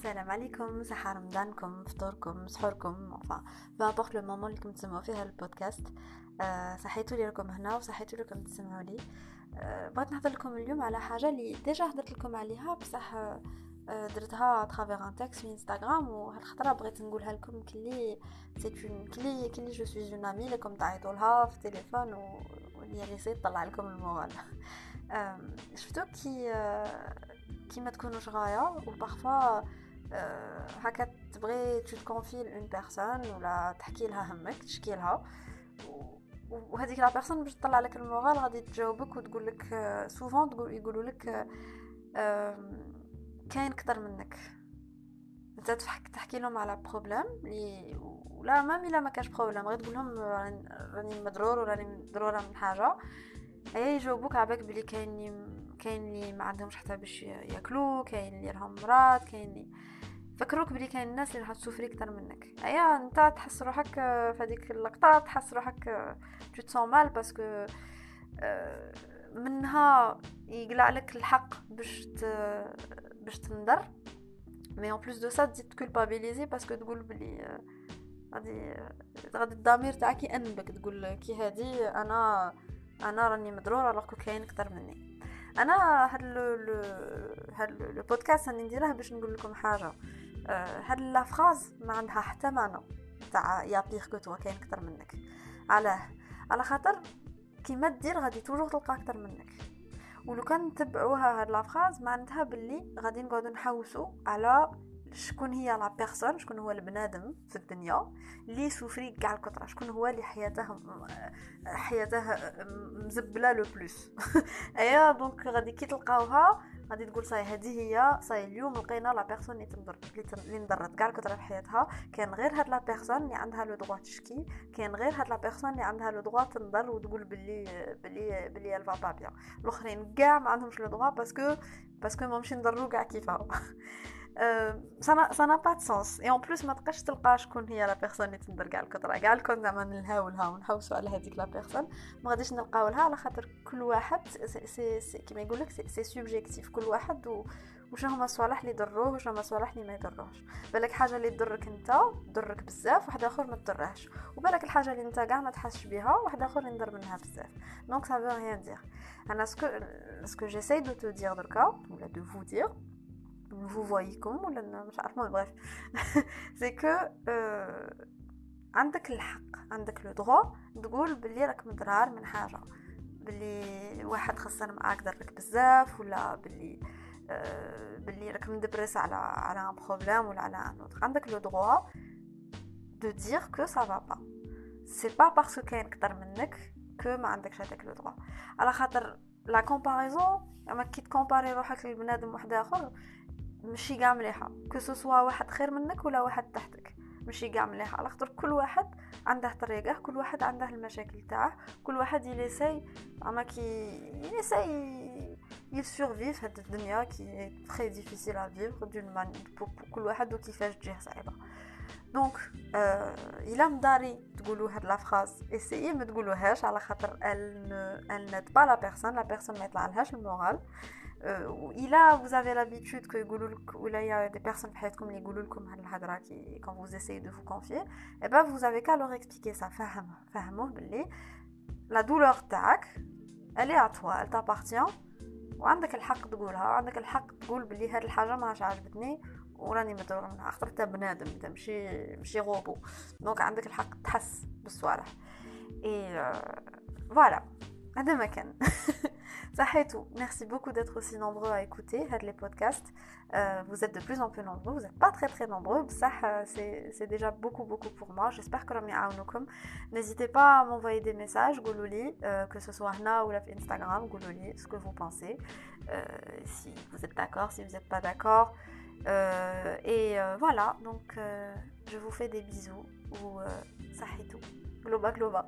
السلام عليكم صحة رمضانكم فطوركم سحوركم peu importe le moment اللي تسمعوا فيها البودكاست. أه صحيتوا لي راكم هنا وصحيتوا لكم تسمعوا لي. أه بغيت نهضر لكم اليوم على حاجة اللي déjà هضرت لكم عليها بصح أه درتها à travers un texte في انستغرام وهاد الخطرة بغيت نقولها لكم كلي c'est un كلي كلي je suis une amie لكم تعيطوا لها في التليفون و اللي غيصير طلع لكم ال moral شفتو كي كي ما تكونوش غاية و parfois هكا تبغي tu te confies ل une personne ولا تحكي لها همك تشكي لها. وهذيك la personne باش تطلع لك ال moral غادي تجاوبك وتقول لك souvent تقول يقولوا لك كاين أكثر منك. أنت تحكي لهم على problème لي ولا ما إلا ما كاش problème غير تقول لهم راني مضرور وراني مضرورة من حاجة. اي يجاوبوك عباك بلي كاين كاين اللي ما عندهمش حتى باش ياكلوا كاين اللي راهم مرات كاين اللي فكروك بلي كاين الناس اللي راح ت souffrir أكثر منك. أيا أنت تحس روحك في هذيك اللقطة تحس روحك tu te sens mal parce que منها يقلع لك الحق باش. باش تندر. mais en plus de ça تزيد ت culpabiliser parce que تقول بلي غادي غادي الضمير تاعك يأنبك. تقول كي هادي أنا أنا راني مضرور alors كاين أكثر مني. أنا هاد le هاد le podcast راني نديره باش نقول لكم حاجة. هاد la phrase ما عندها حتى معنى. تاع y a pire que toi كاين أكثر منك. علاه. على خاطر كيما دير غادي toujours تلقى أكثر منك. ولو كان نتبعوها هاد la phrase معناتها باللي غادي نقعدو نحوسو على شكون هي la personne شكون هو البنادم في الدنيا اللي souffré كاع الكثرة شكون هو اللي حياته حياته مزبلة le plus. أيا donc غادي كي تلقاوها غادي تقول صاي هذه هي صاي اليوم لقينا la personne اللي تنضر اللي نضرت كاع الكثره في حياتها. كان غير هاد la personne اللي عندها le droit تشكي. كان غير هاد la personne اللي عندها le droit تنضر وتقول بلي بلي بلي elle va pas bien الأخرين كاع ما عندهمش le droit parce que parce que ما مشي نضرو كاع كيفاهم. ça n'a pas sens et en plus ما تبقاش تلقى شكون هي la personne اللي تندر كاع الكثره كاع الكون زعما نلهاو لها ونحوسوا على هذيك la personne ما غاديش نلقاو على خاطر كل واحد سي سي, كيما يقول لك c'est subjectif كل واحد و وش هما الصوالح اللي يضروه وش هما الصوالح اللي ما يضروهش بالك حاجة اللي تضرك انت تضرك بزاف واحد اخر ما تضرهش وبالك الحاجة اللي انت كاع ما تحسش بها واحد اخر ينضر منها بزاف donc ça veut rien dire أنا ce que ce que j'essaie de te dire دركا ولا de vous dire vous voyez comme ولا مش عارفة c'est que euh, عندك الحق عندك le droit تقول بلي راك مضرار من حاجة. بلي واحد خسر معاك ضرك بزاف ولا بلي آه بلي راك مدبرس على على un problème ولا على un autre عندك le droit de dire que ça va pas c'est pas parce que كاين أكثر منك que ما عندكش هذاك le droit على خاطر la comparaison أما كي ت comparer روحك لبنادم واحد آخر ماشي كاع مليحه que واحد خير منك ولا واحد تحتك. ماشي كاع مليحه على خاطر كل واحد عنده طريقة كل واحد عنده المشاكل تاعه كل واحد il essaie أما كي il essaie il survit هاد الدنيا كي très difficile à vivre quand même كل واحد وكيفاش تجيه صعيبة. donc آه إلا مداري تقولوا هاد la phrase essayez ما تقولوهاش على خاطر elle n'aide pas la personne la personne ما يطلع لهاش le moral. euh, الا vous avez l'habitude que يقولوا لك ولا يا des personnes في حياتكم اللي يقولوا لكم هاد الهضره كي quand vous essayez de vous confier et ben vous avez qu'à leur expliquer ça. فهم فهموه باللي la douleur تاعك elle est à toi elle t'appartient. وعندك الحق تقولها وعندك الحق تقول باللي هاد الحاجة ما عجبتني وراني مضرور منها خاطر انت بنادم انت ماشي ماشي robot. donc عندك الحق تحس بالصوالح. et voilà هذا ما كان tout. Merci beaucoup d'être aussi nombreux à écouter les podcasts. Euh, vous êtes de plus en plus nombreux. Vous n'êtes pas très très nombreux. Ça, euh, c'est déjà beaucoup beaucoup pour moi. J'espère que N'hésitez pas à m'envoyer des messages, Goulouli, euh, que ce soit là ou Instagram, Goulouli, ce que vous pensez. si vous êtes d'accord, si vous n'êtes pas d'accord. et voilà, donc je vous fais des bisous. Ou tout. Globa globa.